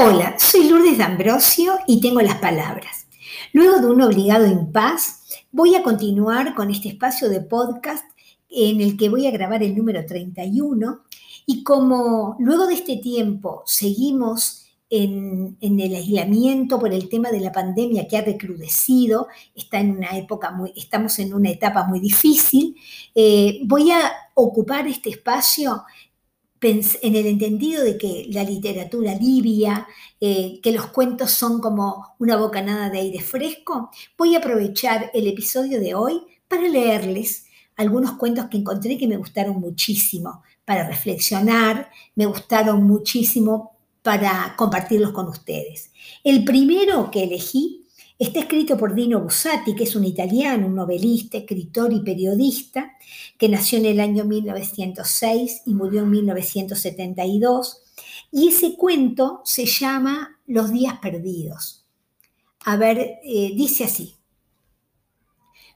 Hola, soy Lourdes D'Ambrosio y tengo las palabras. Luego de un obligado impas, voy a continuar con este espacio de podcast en el que voy a grabar el número 31 y como luego de este tiempo seguimos en, el aislamiento por el tema de la pandemia que ha recrudecido, está en una época muy, estamos en una etapa muy difícil, eh, voy a ocupar este espacio en el entendido de que la literatura libia, eh, que los cuentos son como una bocanada de aire fresco, voy a aprovechar el episodio de hoy para leerles algunos cuentos que encontré que me gustaron muchísimo para reflexionar, me gustaron muchísimo para compartirlos con ustedes. El primero que elegí Está escrito por Dino Bussati, que es un italiano, un novelista, escritor y periodista, que nació en el año 1906 y murió en 1972. Y ese cuento se llama Los días perdidos. A ver, eh, dice así.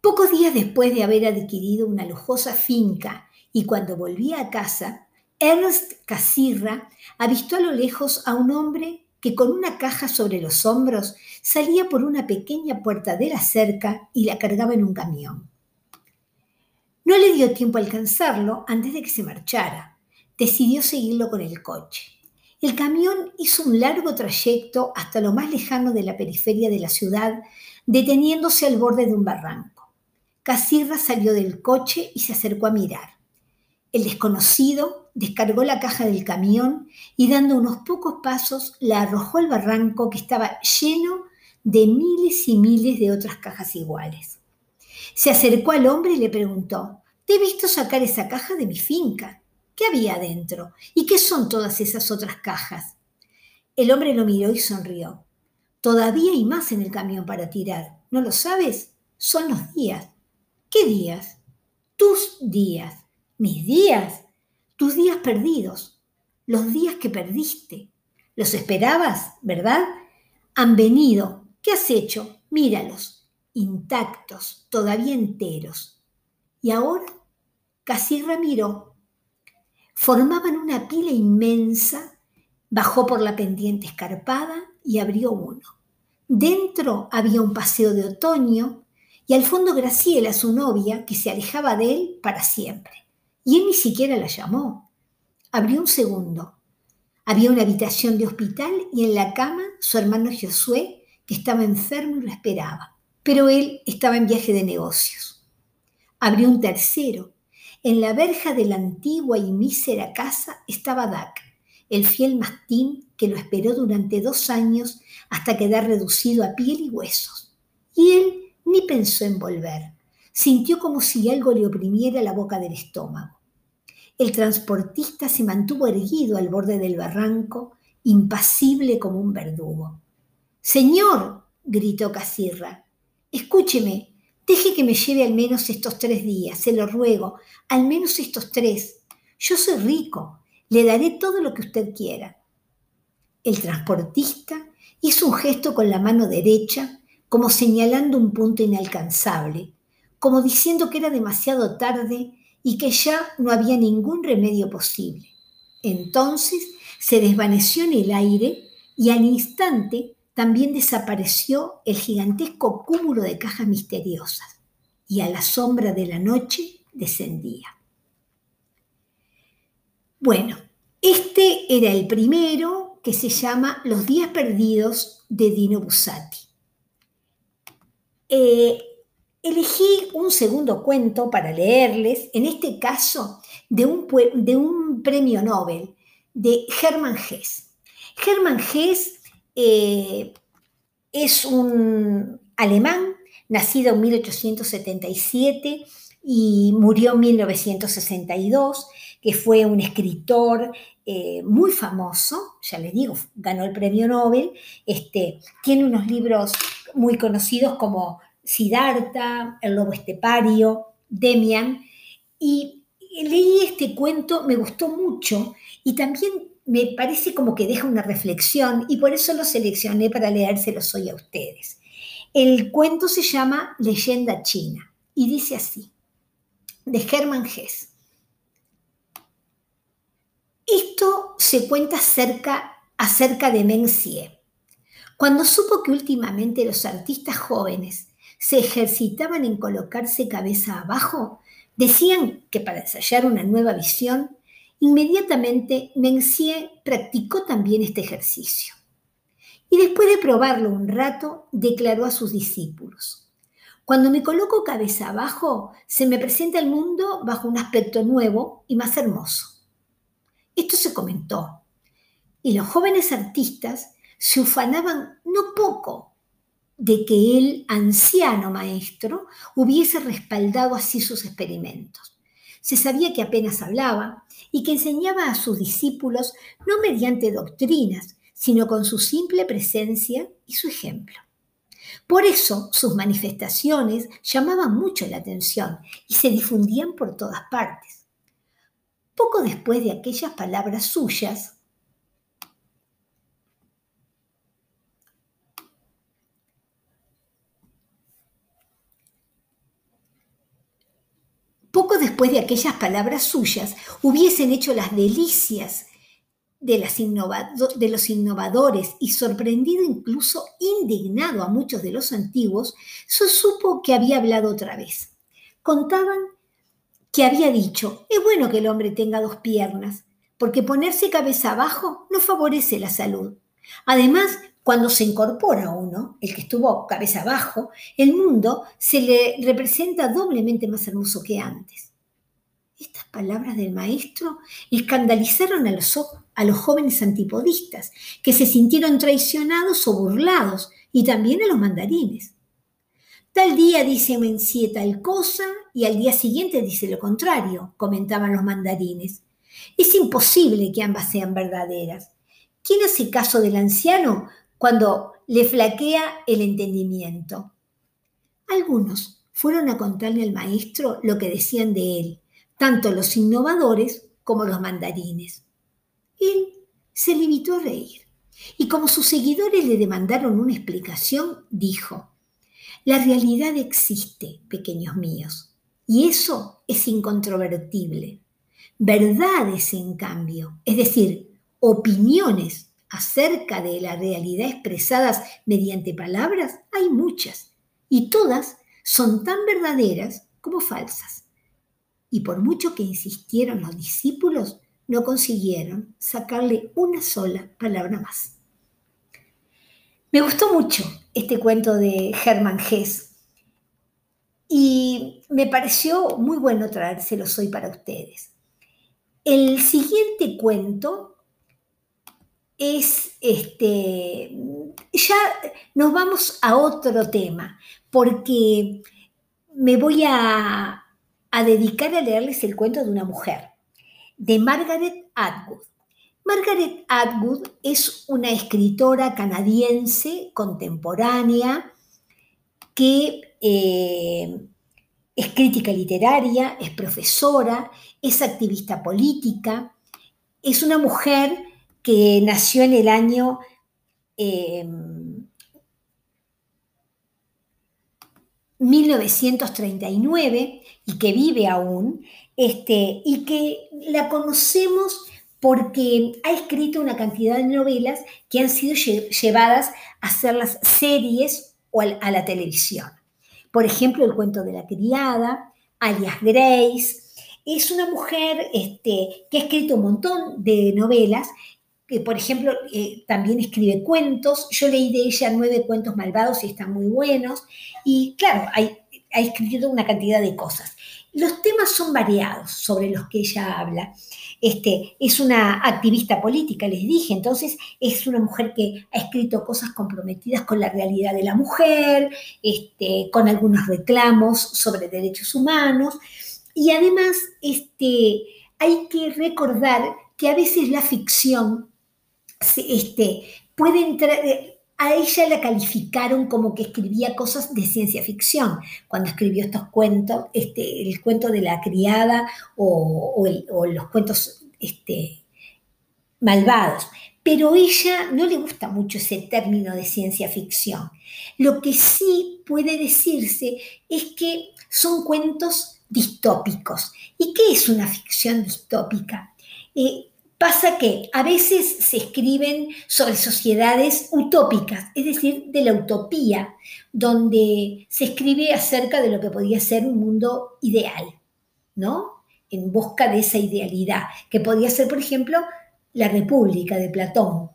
Pocos días después de haber adquirido una lujosa finca y cuando volvía a casa, Ernst Casirra avistó a lo lejos a un hombre que con una caja sobre los hombros salía por una pequeña puerta de la cerca y la cargaba en un camión. No le dio tiempo a alcanzarlo antes de que se marchara. Decidió seguirlo con el coche. El camión hizo un largo trayecto hasta lo más lejano de la periferia de la ciudad, deteniéndose al borde de un barranco. Casirra salió del coche y se acercó a mirar. El desconocido descargó la caja del camión y dando unos pocos pasos la arrojó al barranco que estaba lleno de miles y miles de otras cajas iguales. Se acercó al hombre y le preguntó, te he visto sacar esa caja de mi finca. ¿Qué había adentro? ¿Y qué son todas esas otras cajas? El hombre lo miró y sonrió. Todavía hay más en el camión para tirar. ¿No lo sabes? Son los días. ¿Qué días? Tus días. Mis días, tus días perdidos, los días que perdiste. Los esperabas, ¿verdad? Han venido. ¿Qué has hecho? Míralos, intactos, todavía enteros. Y ahora, casi miró. Formaban una pila inmensa, bajó por la pendiente escarpada y abrió uno. Dentro había un paseo de otoño y al fondo Graciela, su novia, que se alejaba de él para siempre. Y él ni siquiera la llamó. Abrió un segundo. Había una habitación de hospital y en la cama su hermano Josué, que estaba enfermo y lo esperaba. Pero él estaba en viaje de negocios. Abrió un tercero. En la verja de la antigua y mísera casa estaba Dak, el fiel mastín que lo esperó durante dos años hasta quedar reducido a piel y huesos. Y él ni pensó en volver. Sintió como si algo le oprimiera la boca del estómago. El transportista se mantuvo erguido al borde del barranco, impasible como un verdugo. Señor, gritó Casirra, escúcheme, deje que me lleve al menos estos tres días, se lo ruego, al menos estos tres. Yo soy rico, le daré todo lo que usted quiera. El transportista hizo un gesto con la mano derecha, como señalando un punto inalcanzable, como diciendo que era demasiado tarde y que ya no había ningún remedio posible. Entonces se desvaneció en el aire y al instante también desapareció el gigantesco cúmulo de cajas misteriosas y a la sombra de la noche descendía. Bueno, este era el primero que se llama Los días perdidos de Dino Bussati. Eh, Elegí un segundo cuento para leerles, en este caso de un, premio Nobel, de Hermann Hesse. Hermann Hesse eh, es un alemán, nacido en 1877 y murió en 1962, que fue un escritor eh, muy famoso, ya les digo, ganó el premio Nobel, este, tiene unos libros muy conocidos como Siddhartha, el lobo estepario, Demian, y leí este cuento, me gustó mucho y también me parece como que deja una reflexión y por eso lo seleccioné para leérselos hoy a ustedes. El cuento se llama Leyenda China y dice así, de Hermann Hesse. Esto se cuenta cerca acerca de Mencier. Cuando supo que últimamente los artistas jóvenes se ejercitaban en colocarse cabeza abajo, decían que para ensayar una nueva visión, inmediatamente Mencier practicó también este ejercicio. Y después de probarlo un rato, declaró a sus discípulos, cuando me coloco cabeza abajo, se me presenta el mundo bajo un aspecto nuevo y más hermoso. Esto se comentó, y los jóvenes artistas se ufanaban no poco de que el anciano maestro hubiese respaldado así sus experimentos. Se sabía que apenas hablaba y que enseñaba a sus discípulos no mediante doctrinas, sino con su simple presencia y su ejemplo. Por eso sus manifestaciones llamaban mucho la atención y se difundían por todas partes. Poco después de aquellas palabras suyas, después de aquellas palabras suyas, hubiesen hecho las delicias de, los innovadores y sorprendido incluso indignado a muchos de los antiguos, se supo que había hablado otra vez. Contaban que había dicho, es bueno que el hombre tenga dos piernas, porque ponerse cabeza abajo no favorece la salud. Además, cuando se incorpora uno, el que estuvo cabeza abajo, el mundo se le representa doblemente más hermoso que antes. Estas palabras del maestro escandalizaron a los, a los jóvenes antipodistas, que se sintieron traicionados o burlados, y también a los mandarines. Tal día dice Mencié tal cosa y al día siguiente dice lo contrario, comentaban los mandarines. Es imposible que ambas sean verdaderas. ¿Quién hace caso del anciano cuando le flaquea el entendimiento. Algunos fueron a contarle al maestro lo que decían de él, tanto los innovadores como los mandarines. Él se limitó a reír y como sus seguidores le demandaron una explicación, dijo, la realidad existe, pequeños míos, y eso es incontrovertible. Verdades, en cambio, es decir, opiniones acerca de la realidad expresadas mediante palabras hay muchas y todas son tan verdaderas como falsas. Y por mucho que insistieron los discípulos, no consiguieron sacarle una sola palabra más. Me gustó mucho este cuento de Hermann Hesse y me pareció muy bueno traérselos hoy para ustedes. El siguiente cuento es este, ya nos vamos a otro tema, porque me voy a, dedicar a leerles el cuento de una mujer, de Margaret Atwood. Margaret Atwood es una escritora canadiense contemporánea que eh, es crítica literaria, es profesora, es activista política, es una mujer que nació en el año 1939 em, y que vive aún, este, y que la conocemos porque ha escrito una cantidad de novelas que han sido llevadas a hacer las series o a la televisión. Por ejemplo, El cuento de la criada, alias Grace. Es una mujer este, que ha escrito un montón de novelas que por ejemplo, eh, también escribe cuentos. Yo leí de ella nueve cuentos malvados y están muy buenos. Y claro, ha escrito una cantidad de cosas. Los temas son variados sobre los que ella habla. Este, es una activista política, les dije, entonces es una mujer que ha escrito cosas comprometidas con la realidad de la mujer, este, con algunos reclamos sobre derechos humanos. Y además este, hay que recordar que a veces la ficción este, puede entrar, eh, a ella la calificaron como que escribía cosas de ciencia ficción, cuando escribió estos cuentos, este, el cuento de la criada o, los cuentos este, malvados. Pero ella no le gusta mucho ese término de ciencia ficción. Lo que sí puede decirse es que son cuentos distópicos. ¿Y qué es una ficción distópica? Eh, Pasa que a veces se escriben sobre sociedades utópicas, es decir, de la utopía, donde se escribe acerca de lo que podía ser un mundo ideal, ¿no? En busca de esa idealidad, que podía ser, por ejemplo, la República de Platón.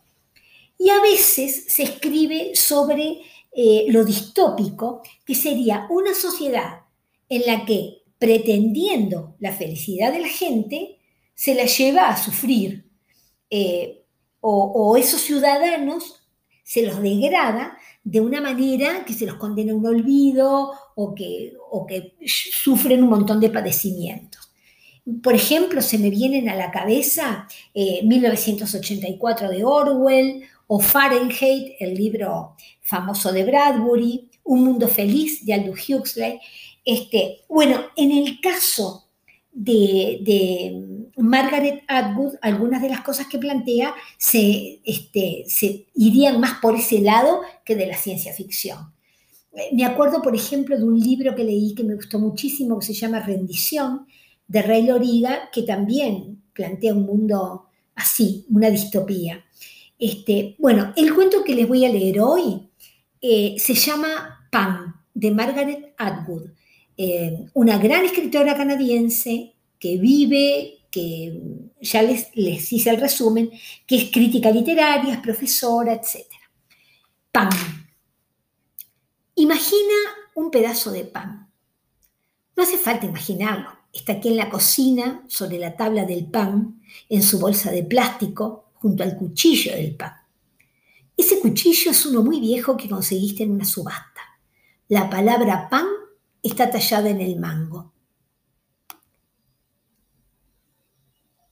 Y a veces se escribe sobre eh, lo distópico, que sería una sociedad en la que, pretendiendo la felicidad de la gente, se la lleva a sufrir. Eh, o, esos ciudadanos se los degrada de una manera que se los condena a un olvido o que, o que sufren un montón de padecimientos. Por ejemplo, se me vienen a la cabeza 1984 eh, de Orwell o Fahrenheit, el libro famoso de Bradbury, Un mundo feliz de Aldous Huxley. Este, bueno, en el caso de, Margaret Atwood, algunas de las cosas que plantea se, este, se irían más por ese lado que de la ciencia ficción. Eh, me acuerdo, por ejemplo, de un libro que leí que me gustó muchísimo, que se llama Rendición, de Ray Loriga, que también plantea un mundo así, una distopía. Este, bueno, el cuento que les voy a leer hoy eh, se llama Pam, de Margaret Atwood. Eh, una gran escritora canadiense que vive, que ya les, les hice el resumen, que es crítica literaria, es profesora, etc. Pan. Imagina un pedazo de pan. No hace falta imaginarlo. Está aquí en la cocina, sobre la tabla del pan, en su bolsa de plástico, junto al cuchillo del pan. Ese cuchillo es uno muy viejo que conseguiste en una subasta. La palabra pan está tallada en el mango.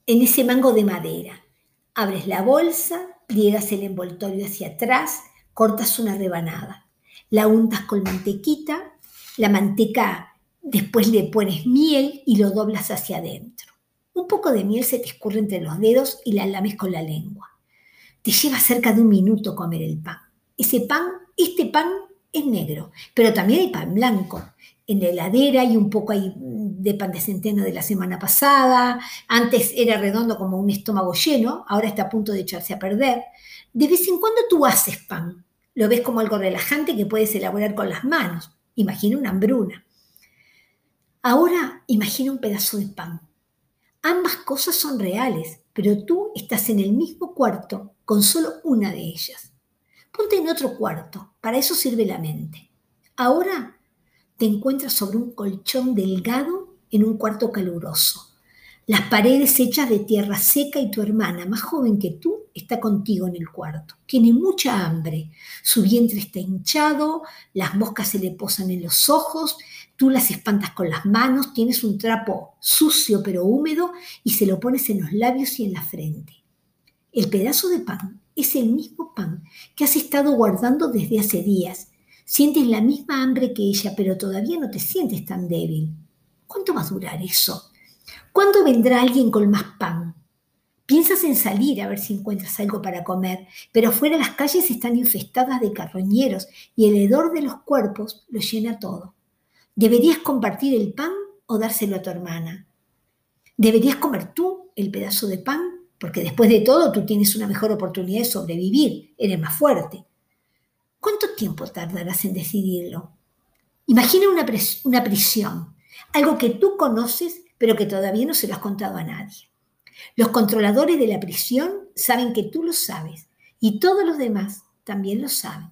En ese mango de madera. Abres la bolsa, pliegas el envoltorio hacia atrás, cortas una rebanada. La untas con mantequita, la manteca después le pones miel y lo doblas hacia adentro. Un poco de miel se te escurre entre los dedos y la lames con la lengua. Te lleva cerca de un minuto comer el pan. Ese pan, este pan es negro, pero también hay pan blanco en la heladera y un poco ahí de pan de centeno de la semana pasada. Antes era redondo como un estómago lleno, ahora está a punto de echarse a perder. De vez en cuando tú haces pan. Lo ves como algo relajante que puedes elaborar con las manos. Imagina una hambruna. Ahora imagina un pedazo de pan. Ambas cosas son reales, pero tú estás en el mismo cuarto con solo una de ellas. Ponte en otro cuarto, para eso sirve la mente. Ahora te encuentras sobre un colchón delgado en un cuarto caluroso. Las paredes hechas de tierra seca y tu hermana, más joven que tú, está contigo en el cuarto. Tiene mucha hambre. Su vientre está hinchado, las moscas se le posan en los ojos, tú las espantas con las manos, tienes un trapo sucio pero húmedo y se lo pones en los labios y en la frente. El pedazo de pan es el mismo pan que has estado guardando desde hace días Sientes la misma hambre que ella, pero todavía no te sientes tan débil. ¿Cuánto va a durar eso? ¿Cuándo vendrá alguien con más pan? Piensas en salir a ver si encuentras algo para comer, pero afuera las calles están infestadas de carroñeros y el hedor de los cuerpos lo llena todo. ¿Deberías compartir el pan o dárselo a tu hermana? ¿Deberías comer tú el pedazo de pan? Porque después de todo tú tienes una mejor oportunidad de sobrevivir, eres más fuerte. ¿Cuánto tiempo tardarás en decidirlo? Imagina una, una prisión, algo que tú conoces pero que todavía no se lo has contado a nadie. Los controladores de la prisión saben que tú lo sabes y todos los demás también lo saben.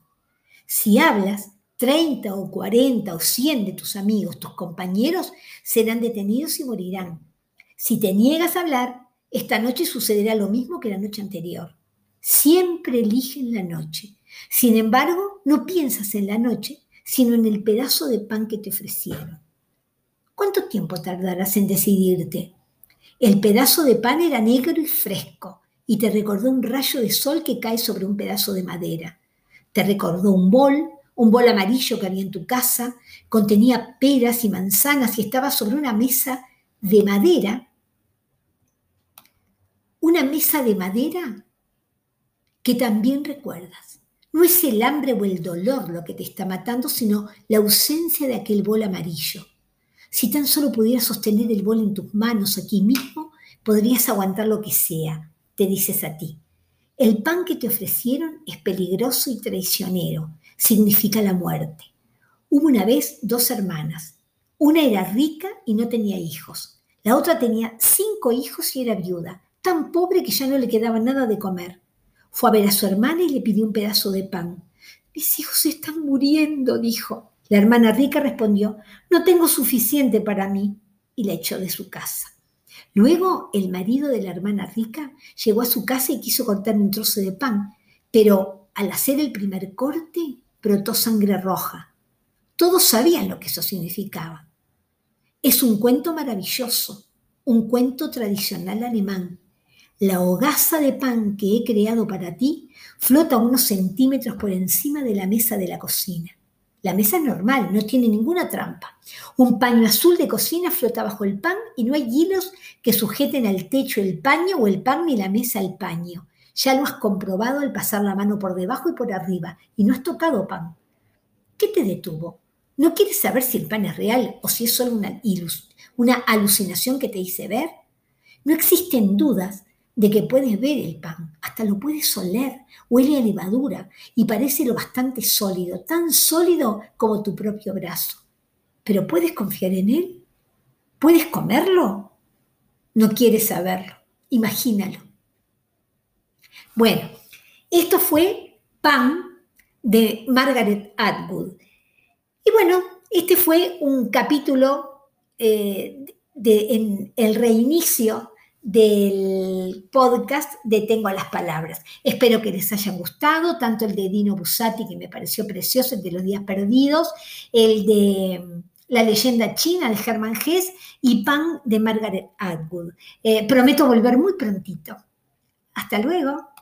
Si hablas, 30 o 40 o 100 de tus amigos, tus compañeros, serán detenidos y morirán. Si te niegas a hablar, esta noche sucederá lo mismo que la noche anterior. Siempre eligen la noche sin embargo, no piensas en la noche, sino en el pedazo de pan que te ofrecieron. ¿Cuánto tiempo tardarás en decidirte? El pedazo de pan era negro y fresco y te recordó un rayo de sol que cae sobre un pedazo de madera. Te recordó un bol, un bol amarillo que había en tu casa, contenía peras y manzanas y estaba sobre una mesa de madera. Una mesa de madera que también recuerdas. No es el hambre o el dolor lo que te está matando, sino la ausencia de aquel bol amarillo. Si tan solo pudieras sostener el bol en tus manos aquí mismo, podrías aguantar lo que sea. te dices a ti. El pan que te ofrecieron es peligroso y traicionero, significa la muerte. Hubo una vez dos hermanas. Una era rica y no tenía hijos. La otra tenía cinco hijos y era viuda, tan pobre que ya no le quedaba nada de comer. Fue a ver a su hermana y le pidió un pedazo de pan. Mis hijos están muriendo, dijo. La hermana rica respondió, no tengo suficiente para mí, y la echó de su casa. Luego el marido de la hermana rica llegó a su casa y quiso cortar un trozo de pan, pero al hacer el primer corte brotó sangre roja. Todos sabían lo que eso significaba. Es un cuento maravilloso, un cuento tradicional alemán. La hogaza de pan que he creado para ti flota unos centímetros por encima de la mesa de la cocina. La mesa es normal, no tiene ninguna trampa. Un paño azul de cocina flota bajo el pan y no hay hilos que sujeten al techo el paño o el pan ni la mesa al paño. Ya lo has comprobado al pasar la mano por debajo y por arriba y no has tocado pan. ¿Qué te detuvo? ¿No quieres saber si el pan es real o si es solo una, una alucinación que te hice ver? No existen dudas de que puedes ver el pan, hasta lo puedes oler, huele a levadura y parece lo bastante sólido, tan sólido como tu propio brazo. Pero ¿puedes confiar en él? ¿Puedes comerlo? No quieres saberlo, imagínalo. Bueno, esto fue Pan de Margaret Atwood. Y bueno, este fue un capítulo eh, de, en el reinicio del podcast de Tengo las Palabras. Espero que les haya gustado, tanto el de Dino Bussati, que me pareció precioso, el de los días perdidos, el de mm, La leyenda china de Hermann Hesse y Pan de Margaret Atwood. Eh, prometo volver muy prontito. Hasta luego.